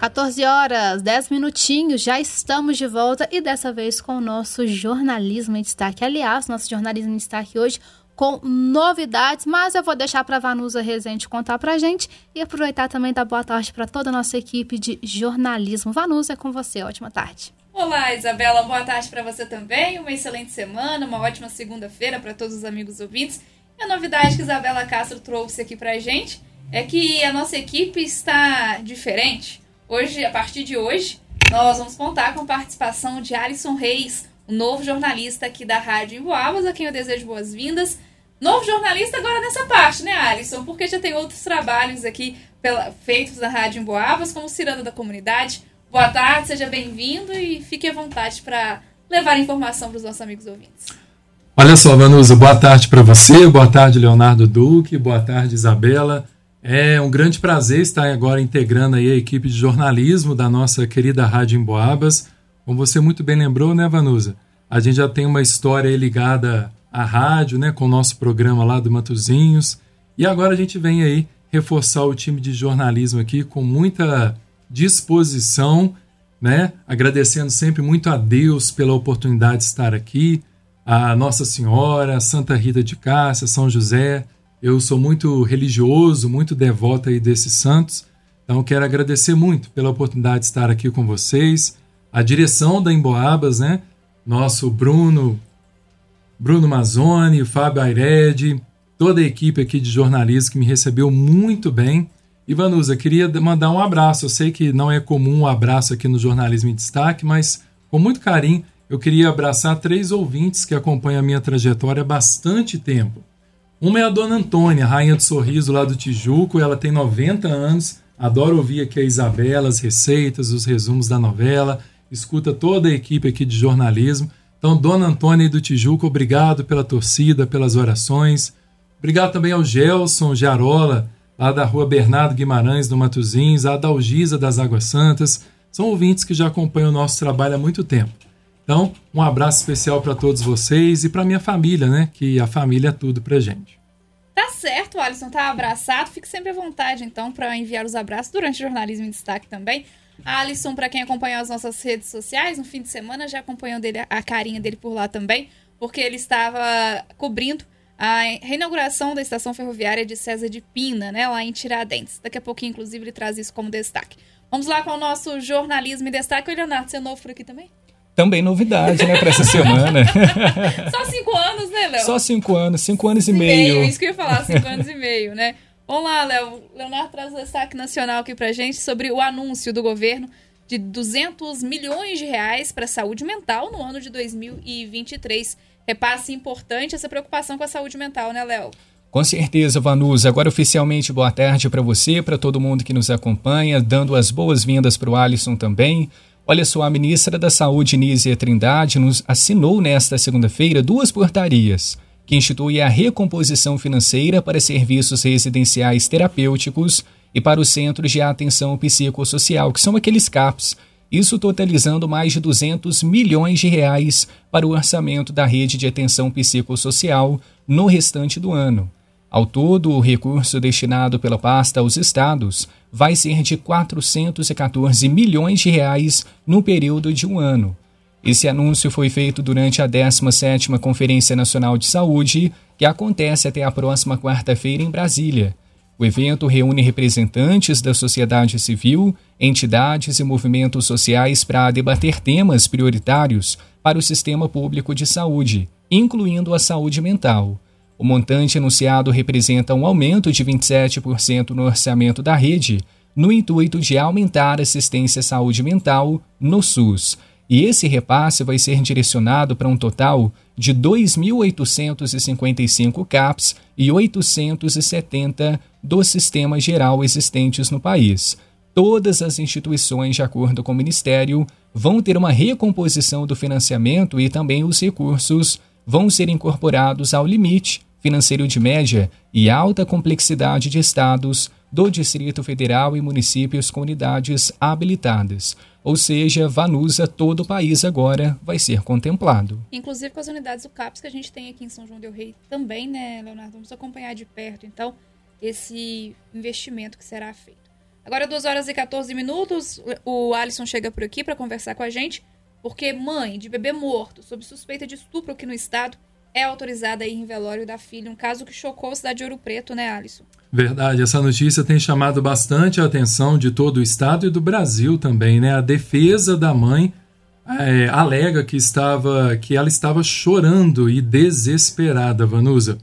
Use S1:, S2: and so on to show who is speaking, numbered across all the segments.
S1: 14 horas, 10 minutinhos, já estamos de volta e dessa vez com o nosso jornalismo em destaque. Aliás, nosso jornalismo em destaque hoje com novidades, mas eu vou deixar para Vanusa Rezende contar para gente e aproveitar também dar boa tarde para toda a nossa equipe de jornalismo. Vanusa, é com você. Ótima tarde.
S2: Olá, Isabela. Boa tarde para você também. Uma excelente semana, uma ótima segunda-feira para todos os amigos ouvintes. E a novidade que Isabela Castro trouxe aqui para gente é que a nossa equipe está diferente. Hoje, a partir de hoje, nós vamos contar com a participação de Alisson Reis, o novo jornalista aqui da Rádio Emboabas, a quem eu desejo boas-vindas. Novo jornalista agora nessa parte, né, Alisson? Porque já tem outros trabalhos aqui pela, feitos na Rádio Emboabas, como Ciranda da Comunidade. Boa tarde, seja bem-vindo e fique à vontade para levar informação para os nossos amigos ouvintes.
S3: Olha só, Vanusa, boa tarde para você, boa tarde, Leonardo Duque, boa tarde, Isabela. É um grande prazer estar agora integrando aí a equipe de jornalismo da nossa querida Rádio Emboabas. Como você muito bem lembrou, né, Vanusa? A gente já tem uma história ligada à rádio, né, com o nosso programa lá do Matozinhos. E agora a gente vem aí reforçar o time de jornalismo aqui com muita disposição, né? Agradecendo sempre muito a Deus pela oportunidade de estar aqui, a Nossa Senhora, Santa Rita de Cássia, São José, eu sou muito religioso, muito devoto aí desses santos. Então quero agradecer muito pela oportunidade de estar aqui com vocês. A direção da Emboabas, né? Nosso Bruno, Bruno Mazzoni, Fábio Aired, toda a equipe aqui de jornalismo que me recebeu muito bem. Ivanusa, queria mandar um abraço. Eu sei que não é comum um abraço aqui no Jornalismo em Destaque, mas com muito carinho eu queria abraçar três ouvintes que acompanham a minha trajetória há bastante tempo. Uma é a dona Antônia, rainha do sorriso lá do Tijuco, ela tem 90 anos, adora ouvir aqui a Isabela, as receitas, os resumos da novela, escuta toda a equipe aqui de jornalismo. Então, dona Antônia do Tijuco, obrigado pela torcida, pelas orações. Obrigado também ao Gelson Jarola, lá da rua Bernardo Guimarães, do Matozinhos, a Dalgisa das Águas Santas. São ouvintes que já acompanham o nosso trabalho há muito tempo. Então, um abraço especial para todos vocês e para minha família, né? Que a família é tudo para gente.
S2: Tá certo, Alisson, tá abraçado. Fique sempre à vontade, então, para enviar os abraços durante o Jornalismo em Destaque também. Alisson, para quem acompanhou as nossas redes sociais, no fim de semana já acompanhou dele, a carinha dele por lá também, porque ele estava cobrindo a reinauguração da estação ferroviária de César de Pina, né, lá em Tiradentes. Daqui a pouquinho, inclusive, ele traz isso como destaque. Vamos lá com o nosso jornalismo em destaque. O Leonardo, você é aqui também?
S4: Também novidade, né, para essa semana.
S2: Só cinco anos, né, Léo?
S4: Só cinco anos, cinco anos e meio. meio.
S2: Isso que eu ia falar, cinco anos e meio, né? Vamos lá, Léo. Leonardo traz o destaque nacional aqui pra gente sobre o anúncio do governo de 200 milhões de reais para a saúde mental no ano de 2023. Repasse importante essa preocupação com a saúde mental, né, Léo?
S4: Com certeza, Vanusa. Agora, oficialmente, boa tarde para você, para todo mundo que nos acompanha, dando as boas-vindas para o Alisson também. Olha só, a ministra da Saúde, Nízia Trindade, nos assinou nesta segunda-feira duas portarias que instituem a recomposição financeira para serviços residenciais terapêuticos e para os centros de atenção psicossocial, que são aqueles CAPs, isso totalizando mais de 200 milhões de reais para o orçamento da rede de atenção psicossocial no restante do ano. Ao todo, o recurso destinado pela pasta aos estados vai ser de 414 milhões de reais no período de um ano. Esse anúncio foi feito durante a 17ª Conferência Nacional de Saúde, que acontece até a próxima quarta-feira em Brasília. O evento reúne representantes da sociedade civil, entidades e movimentos sociais para debater temas prioritários para o sistema público de saúde, incluindo a saúde mental. O montante anunciado representa um aumento de 27% no orçamento da rede, no intuito de aumentar a assistência à saúde mental no SUS. E esse repasse vai ser direcionado para um total de 2.855 CAPs e 870 do sistema geral existentes no país. Todas as instituições, de acordo com o Ministério, vão ter uma recomposição do financiamento e também os recursos vão ser incorporados ao limite financeiro de média e alta complexidade de estados do Distrito Federal e municípios com unidades habilitadas. Ou seja, Vanusa, todo o país agora vai ser contemplado.
S2: Inclusive com as unidades do CAPS que a gente tem aqui em São João del Rei também, né, Leonardo? Vamos acompanhar de perto, então, esse investimento que será feito. Agora, 2 horas e 14 minutos, o Alisson chega por aqui para conversar com a gente, porque mãe de bebê morto, sob suspeita de estupro aqui no estado, é autorizada a ir em velório da filha. Um caso que chocou a cidade de Ouro Preto, né, Alisson?
S3: Verdade, essa notícia tem chamado bastante a atenção de todo o estado e do Brasil também, né? A defesa da mãe é, alega que estava que ela estava chorando e desesperada, Vanusa.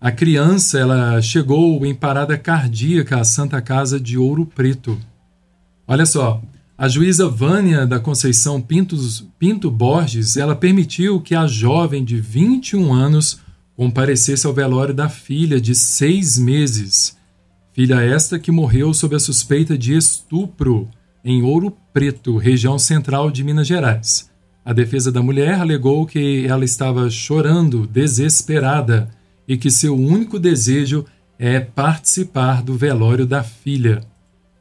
S3: A criança ela chegou em parada cardíaca à Santa Casa de Ouro Preto. Olha só, a juíza Vânia da Conceição Pintos, Pinto Borges ela permitiu que a jovem de 21 anos comparecesse ao velório da filha de seis meses. Filha esta que morreu sob a suspeita de estupro em Ouro Preto, região central de Minas Gerais. A defesa da mulher alegou que ela estava chorando, desesperada e que seu único desejo é participar do velório da filha.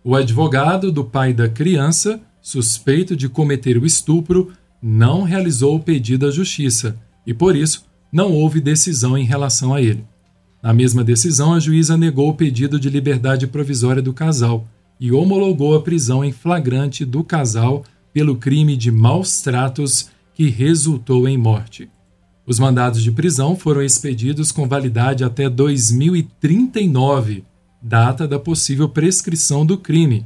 S3: O advogado do pai da criança, suspeito de cometer o estupro, não realizou o pedido à justiça e, por isso, não houve decisão em relação a ele. Na mesma decisão, a juíza negou o pedido de liberdade provisória do casal e homologou a prisão em flagrante do casal pelo crime de maus tratos que resultou em morte. Os mandados de prisão foram expedidos com validade até 2039, data da possível prescrição do crime.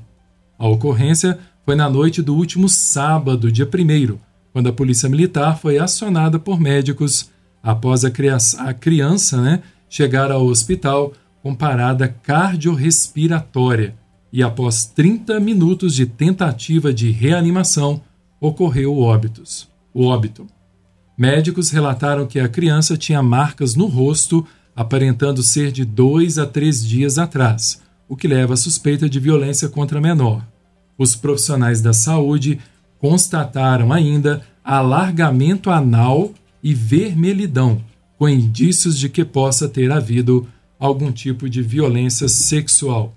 S3: A ocorrência foi na noite do último sábado, dia 1, quando a Polícia Militar foi acionada por médicos após a, criança, a criança né, chegar ao hospital com parada cardiorrespiratória e após 30 minutos de tentativa de reanimação ocorreu o óbito. O óbito. Médicos relataram que a criança tinha marcas no rosto, aparentando ser de dois a três dias atrás, o que leva à suspeita de violência contra menor. Os profissionais da saúde constataram ainda alargamento anal e vermelhidão, com indícios de que possa ter havido algum tipo de violência sexual.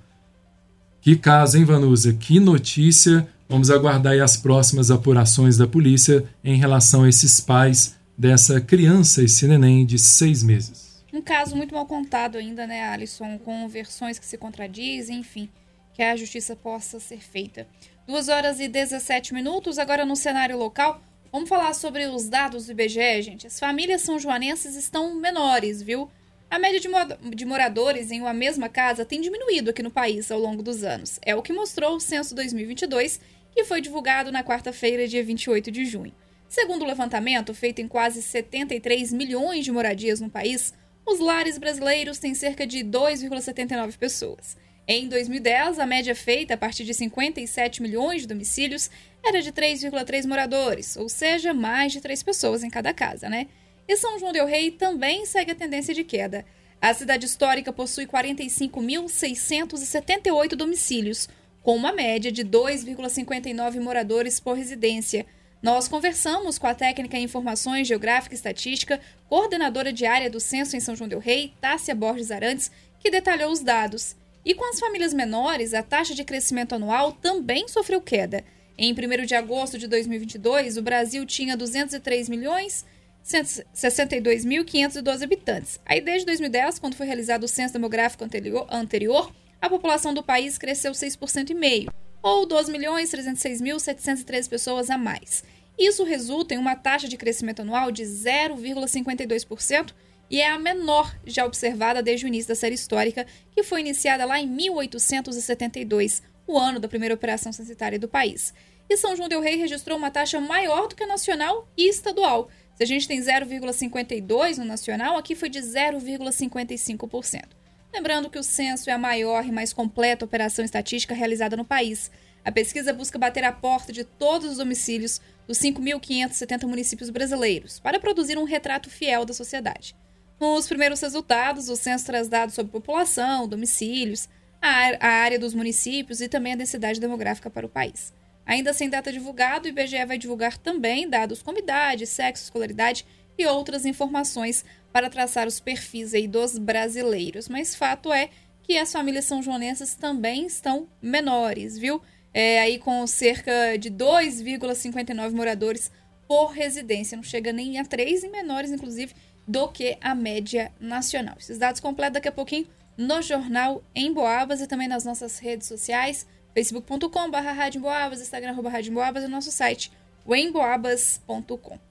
S3: Que caso, hein, Vanusa? Que notícia! Vamos aguardar as próximas apurações da polícia em relação a esses pais dessa criança, esse neném de seis meses.
S2: Um caso muito mal contado ainda, né, Alisson? Com versões que se contradizem, enfim, que a justiça possa ser feita. 2 horas e 17 minutos, agora no cenário local. Vamos falar sobre os dados do IBGE, gente. As famílias são joanenses estão menores, viu? A média de, de moradores em uma mesma casa tem diminuído aqui no país ao longo dos anos. É o que mostrou o censo 2022 que foi divulgado na quarta-feira, dia 28 de junho. Segundo o levantamento, feito em quase 73 milhões de moradias no país, os lares brasileiros têm cerca de 2,79 pessoas. Em 2010, a média feita a partir de 57 milhões de domicílios era de 3,3 moradores, ou seja, mais de 3 pessoas em cada casa, né? E São João del Rei também segue a tendência de queda. A cidade histórica possui 45.678 domicílios, com uma média de 2,59 moradores por residência. Nós conversamos com a técnica em Informações Geográfica e Estatística, coordenadora de área do Censo em São João del Rei, Tássia Borges Arantes, que detalhou os dados. E com as famílias menores, a taxa de crescimento anual também sofreu queda. Em 1 de agosto de 2022, o Brasil tinha 203 milhões 62.512 habitantes. Aí, desde 2010, quando foi realizado o censo demográfico anterior, anterior a população do país cresceu 6,5%, meio, ou 12.306.713 pessoas a mais. Isso resulta em uma taxa de crescimento anual de 0,52% e é a menor já observada desde o início da série histórica, que foi iniciada lá em 1872, o ano da primeira operação censitária do país. E São João del Rei registrou uma taxa maior do que a nacional e estadual. Se a gente tem 0,52 no nacional, aqui foi de 0,55%. Lembrando que o censo é a maior e mais completa operação estatística realizada no país. A pesquisa busca bater a porta de todos os domicílios dos 5.570 municípios brasileiros para produzir um retrato fiel da sociedade. Nos primeiros resultados, o censo traz dados sobre população, domicílios, a área dos municípios e também a densidade demográfica para o país. Ainda sem data divulgada, o IBGE vai divulgar também dados como idade, sexo, escolaridade e outras informações para traçar os perfis aí dos brasileiros. Mas fato é que as famílias são joanenses também estão menores, viu? É, aí com cerca de 2,59 moradores por residência. Não chega nem a 3 e menores, inclusive, do que a média nacional. Esses dados completos daqui a pouquinho no jornal em Boabas e também nas nossas redes sociais, facebook.com.br radioemboabas, instagram arroba radioemboabas e nosso site wemboabas.com.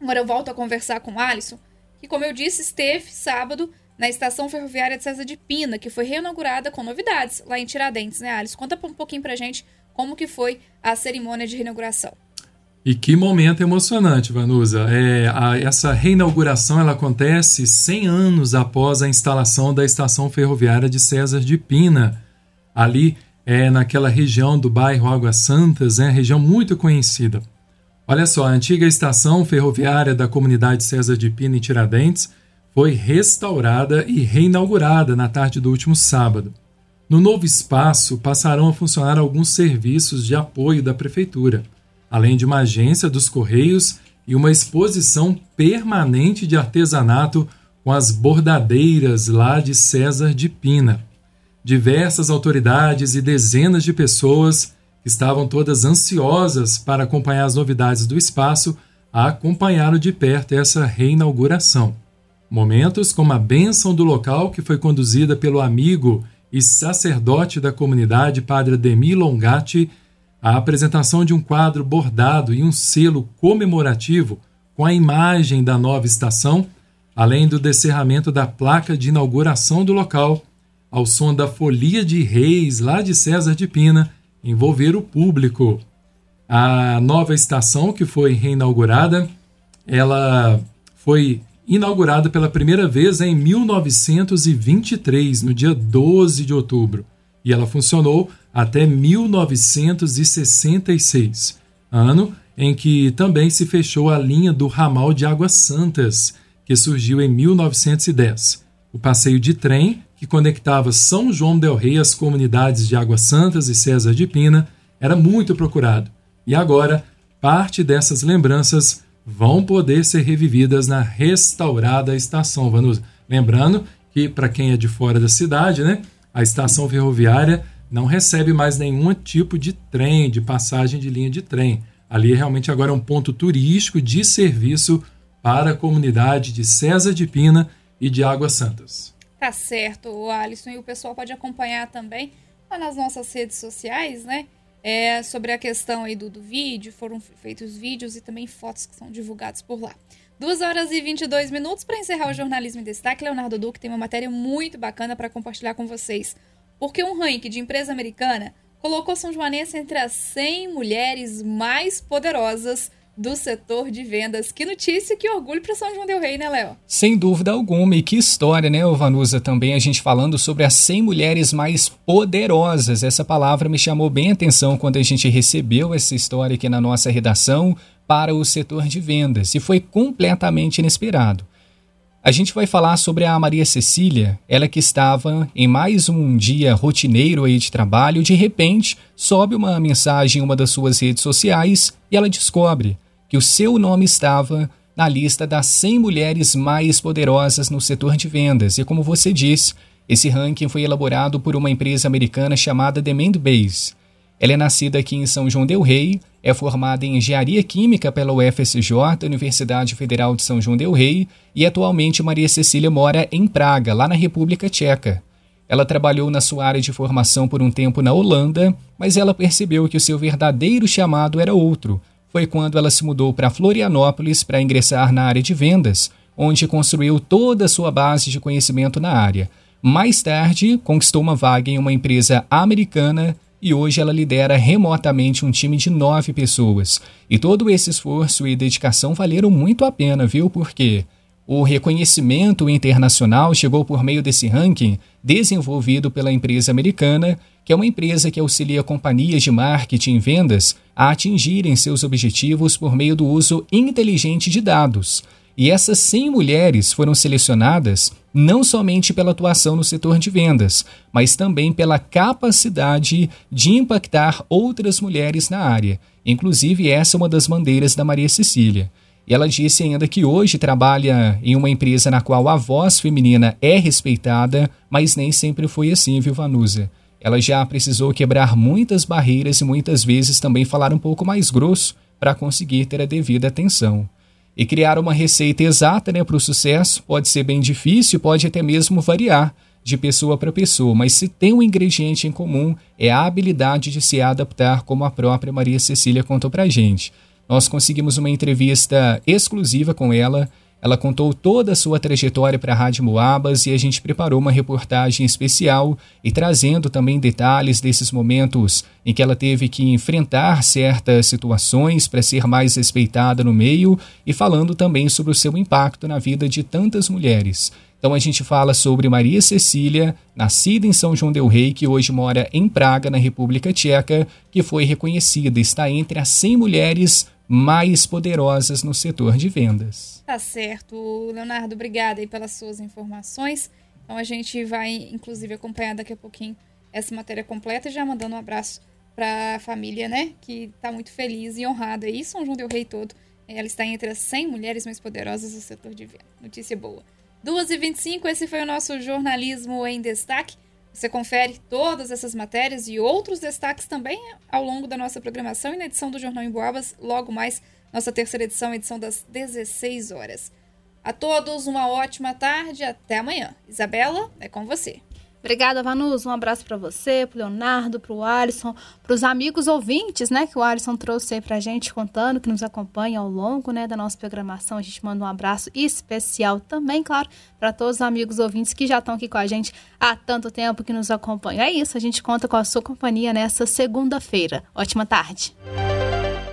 S2: Agora eu volto a conversar com o Alisson, que como eu disse, esteve sábado na estação ferroviária de César de Pina, que foi reinaugurada com novidades lá em Tiradentes, né, Alisson? Conta um pouquinho pra gente como que foi a cerimônia de reinauguração.
S3: E que momento emocionante, Vanusa. É, a, essa reinauguração ela acontece 100 anos após a instalação da estação ferroviária de César de Pina, ali é, naquela região do bairro Águas Santas, é, região muito conhecida. Olha só, a antiga estação ferroviária da comunidade César de Pina em Tiradentes foi restaurada e reinaugurada na tarde do último sábado. No novo espaço passarão a funcionar alguns serviços de apoio da Prefeitura, além de uma agência dos Correios e uma exposição permanente de artesanato com as bordadeiras lá de César de Pina. Diversas autoridades e dezenas de pessoas estavam todas ansiosas para acompanhar as novidades do espaço acompanharam de perto essa reinauguração. Momentos como a bênção do local, que foi conduzida pelo amigo e sacerdote da comunidade, Padre Ademir Longatti, a apresentação de um quadro bordado e um selo comemorativo com a imagem da nova estação, além do descerramento da placa de inauguração do local, ao som da Folia de Reis, lá de César de Pina, envolver o público. A nova estação, que foi reinaugurada, ela foi inaugurada pela primeira vez em 1923, no dia 12 de outubro, e ela funcionou até 1966, ano em que também se fechou a linha do ramal de Águas Santas, que surgiu em 1910. O passeio de trem, que conectava São João del Rei às comunidades de Águas Santas e César de Pina, era muito procurado. E agora, parte dessas lembranças vão poder ser revividas na restaurada estação Vanusa. Lembrando que, para quem é de fora da cidade, né, a estação ferroviária não recebe mais nenhum tipo de trem, de passagem de linha de trem. Ali realmente agora é um ponto turístico de serviço para a comunidade de César de Pina e de Águas Santas.
S2: Tá certo, Alisson, e o pessoal pode acompanhar também lá nas nossas redes sociais, né? é, sobre a questão aí do, do vídeo, foram feitos vídeos e também fotos que são divulgados por lá. 2 horas e 22 minutos para encerrar o Jornalismo em Destaque. Leonardo Duque tem uma matéria muito bacana para compartilhar com vocês. Porque um ranking de empresa americana colocou São Joanense entre as 100 mulheres mais poderosas do setor de vendas. Que notícia, que orgulho para São João del Rei, né, Léo?
S4: Sem dúvida alguma. E que história, né, Vanusa? Também a gente falando sobre as 100 mulheres mais poderosas. Essa palavra me chamou bem a atenção quando a gente recebeu essa história aqui na nossa redação para o setor de vendas. E foi completamente inesperado. A gente vai falar sobre a Maria Cecília, ela que estava em mais um dia rotineiro aí de trabalho, de repente sobe uma mensagem em uma das suas redes sociais e ela descobre que o seu nome estava na lista das 100 mulheres mais poderosas no setor de vendas. E como você disse, esse ranking foi elaborado por uma empresa americana chamada Demand Base. Ela é nascida aqui em São João del Rei, é formada em Engenharia Química pela UFSJ, Universidade Federal de São João del Rei, e atualmente Maria Cecília mora em Praga, lá na República Tcheca. Ela trabalhou na sua área de formação por um tempo na Holanda, mas ela percebeu que o seu verdadeiro chamado era outro, foi quando ela se mudou para Florianópolis para ingressar na área de vendas, onde construiu toda a sua base de conhecimento na área. Mais tarde, conquistou uma vaga em uma empresa americana e hoje ela lidera remotamente um time de nove pessoas. E todo esse esforço e dedicação valeram muito a pena, viu? Porque o reconhecimento internacional chegou por meio desse ranking desenvolvido pela empresa americana, que é uma empresa que auxilia companhias de marketing e vendas a atingirem seus objetivos por meio do uso inteligente de dados. E essas 100 mulheres foram selecionadas não somente pela atuação no setor de vendas, mas também pela capacidade de impactar outras mulheres na área. Inclusive, essa é uma das bandeiras da Maria Cecília. E ela disse ainda que hoje trabalha em uma empresa na qual a voz feminina é respeitada, mas nem sempre foi assim, viu, Vanusa? Ela já precisou quebrar muitas barreiras e muitas vezes também falar um pouco mais grosso para conseguir ter a devida atenção. E criar uma receita exata né, para o sucesso pode ser bem difícil, pode até mesmo variar de pessoa para pessoa, mas se tem um ingrediente em comum é a habilidade de se adaptar, como a própria Maria Cecília contou para gente. Nós conseguimos uma entrevista exclusiva com ela. Ela contou toda a sua trajetória para a Rádio Moabas e a gente preparou uma reportagem especial e trazendo também detalhes desses momentos em que ela teve que enfrentar certas situações para ser mais respeitada no meio e falando também sobre o seu impacto na vida de tantas mulheres. Então a gente fala sobre Maria Cecília, nascida em São João del Rei, que hoje mora em Praga, na República Tcheca, que foi reconhecida, está entre as 100 mulheres mais poderosas no setor de vendas.
S2: Tá certo, Leonardo, obrigada aí pelas suas informações. Então a gente vai, inclusive, acompanhar daqui a pouquinho essa matéria completa, já mandando um abraço para a família, né, que está muito feliz e honrada aí, São João del Rei todo. Ela está entre as 100 mulheres mais poderosas do setor de venda. Notícia boa. 2h25, esse foi o nosso Jornalismo em Destaque. Você confere todas essas matérias e outros destaques também ao longo da nossa programação e na edição do Jornal em Boabas, logo mais, nossa terceira edição, edição das 16 horas. A todos, uma ótima tarde, até amanhã. Isabela, é com você.
S1: Obrigada, Vanus. Um abraço para você, pro Leonardo, pro Alisson, pros amigos ouvintes, né, que o Alisson trouxe aí pra gente, contando, que nos acompanha ao longo, né, da nossa programação. A gente manda um abraço especial também, claro, para todos os amigos ouvintes que já estão aqui com a gente há tanto tempo que nos acompanham. É isso, a gente conta com a sua companhia nessa segunda-feira. Ótima tarde.